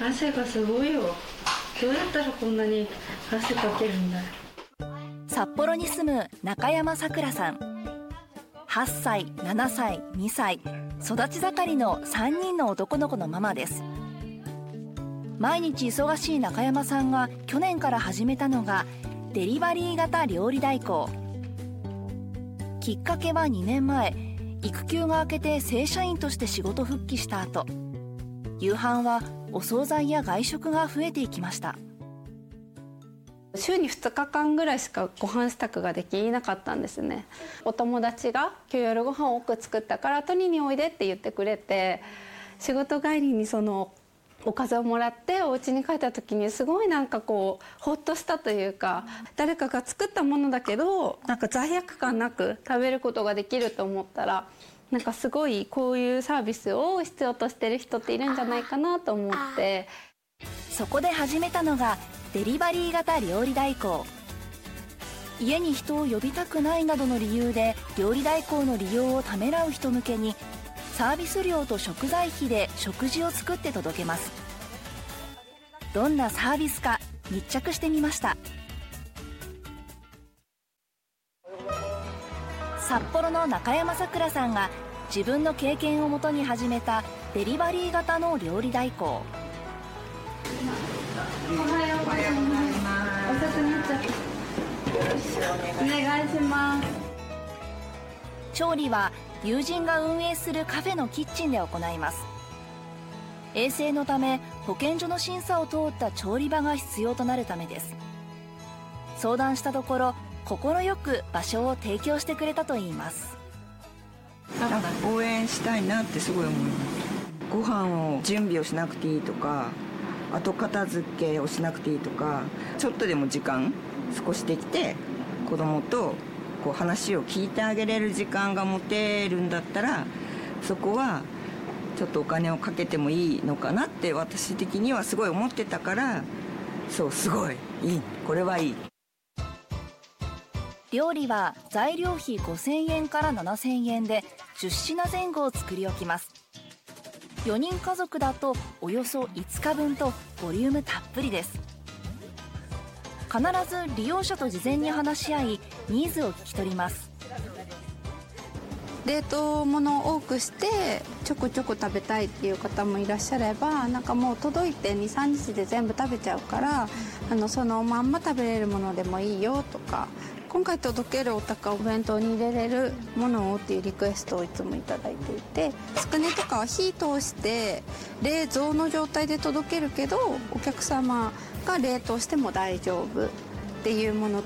汗がすごいよ。どうやったらこんなに汗かけるんだ。札幌に住む中山さくらさん。8歳7歳2歳。育ち盛りの3人の男の子のママです。毎日忙しい中山さんが去年から始めたのがデリバリー型料理代行。きっかけは2年前。育休が明けて正社員として仕事復帰した後。夕飯はお惣菜や外食が増えていきました。週に2日間ぐらいしかご飯支度ができなかったんですね。お友達が「今日夜ご飯多く作ったから取りにおいで」って言ってくれて仕事帰りにそのおかずをもらってお家に帰った時にすごいなんかこうほっとしたというか誰かが作ったものだけどなんか罪悪感なく食べることができると思ったらなんかすごいこういうサービスを必要としてる人っているんじゃないかなと思って。そこで始めたのがデリバリー型料理代行。家に人を呼びたくないなどの理由で料理代行の利用をためらう人向けにサービス料と食材費で食事を作って届けます。どんなサービスか密着してみました。札幌の中山さくらさんが自分の経験をもとに始めたデリバリー型の料理代行。おはようございます。遅くなっちゃったお願いします。調理は友人が運営するカフェのキッチンで行います。衛生のため保健所の審査を通った調理場が必要となるためです。相談したところ快く場所を提供してくれたといいます。なんか応援したいなってすごい思います。ご飯を準備をしなくていいとか後片付けをしなくていいとかちょっとでも時間少しできて子供とこう話を聞いてあげれる時間が持てるんだったらそこはちょっとお金をかけてもいいのかなって私的にはすごい思ってたからそうすごいいい。これはいい。料理は材料費5000円から7000円で10品前後を作り置きます。4人家族だとおよそ5日分とボリュームたっぷりです。必ず利用者と事前に話し合いニーズを聞き取ります。冷凍物を多くしてちょこちょこ食べたいっていう方もいらっしゃればなんかもう届いて23日で全部食べちゃうからあのそのまんま食べれるものでもいいよとか今回届けるお高お弁当に入れれるものをっていうリクエストをいつも頂いていてつくねとかは火通して冷蔵の状態で届けるけどお客様が冷凍しても大丈夫っていうもの。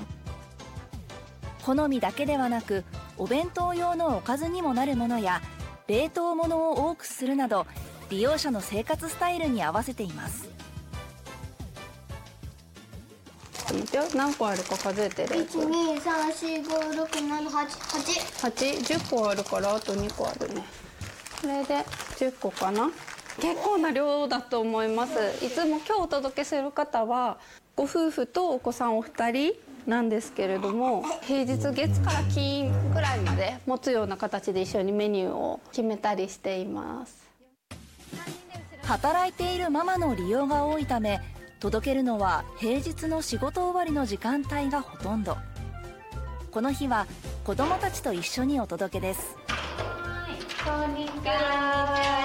好みだけではなくお弁当用のおかずにもなるものや冷凍物を多くするなど利用者の生活スタイルに合わせています。何個あるか数えてる1 2 3 4 5 6 7 8 8 810個あるからあと2個あるね。これで10個かな。結構な量だと思います。いつも今日お届けする方はご夫婦とお子さんお二人なんですけれども平日月から金ぐらいまで持つような形で一緒にメニューを決めたりしています。働いているママの利用が多いため届けるのは平日の仕事終わりの時間帯がほとんど。この日は子供たちと一緒にお届けです。こんにちは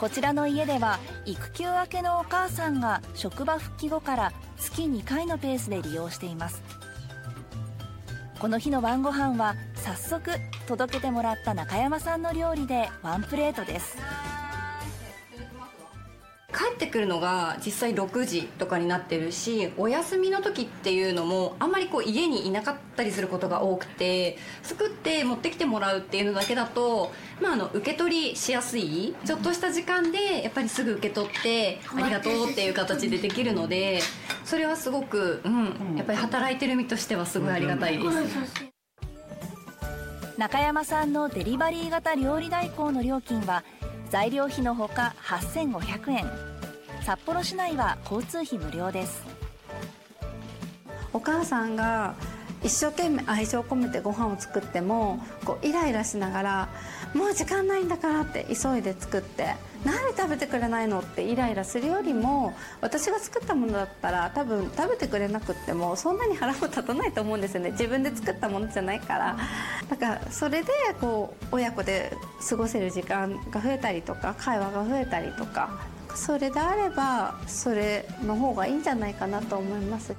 こちらの家では育休明けのお母さんが職場復帰後から月2回のペースで利用しています。この日の晩ご飯は早速届けてもらった中山さんの料理でワンプレートです。帰ってくるのが実際6時とかになってるしお休みの時っていうのもあんまりこう家にいなかったりすることが多くて作って持ってきてもらうっていうのだけだと、まあ、あの受け取りしやすいちょっとした時間でやっぱりすぐ受け取ってありがとうっていう形でできるのでそれはすごく、うん、やっぱり働いてる身としてはすごいありがたいです。中山さんのデリバリー型料理代行の料金は材料費のほか8500円。札幌市内は交通費無料です。お母さんが一生懸命愛情込めてご飯を作ってもこうイライラしながら「もう時間ないんだから」って急いで作って「何食べてくれないの?」ってイライラするよりも私が作ったものだったら多分食べてくれなくってもそんなに腹も立たないと思うんですよね。自分で作ったものじゃないから。だからそれでこう親子で過ごせる時間が増えたりとか会話が増えたりとかそれであればそれの方がいいんじゃないかなと思います。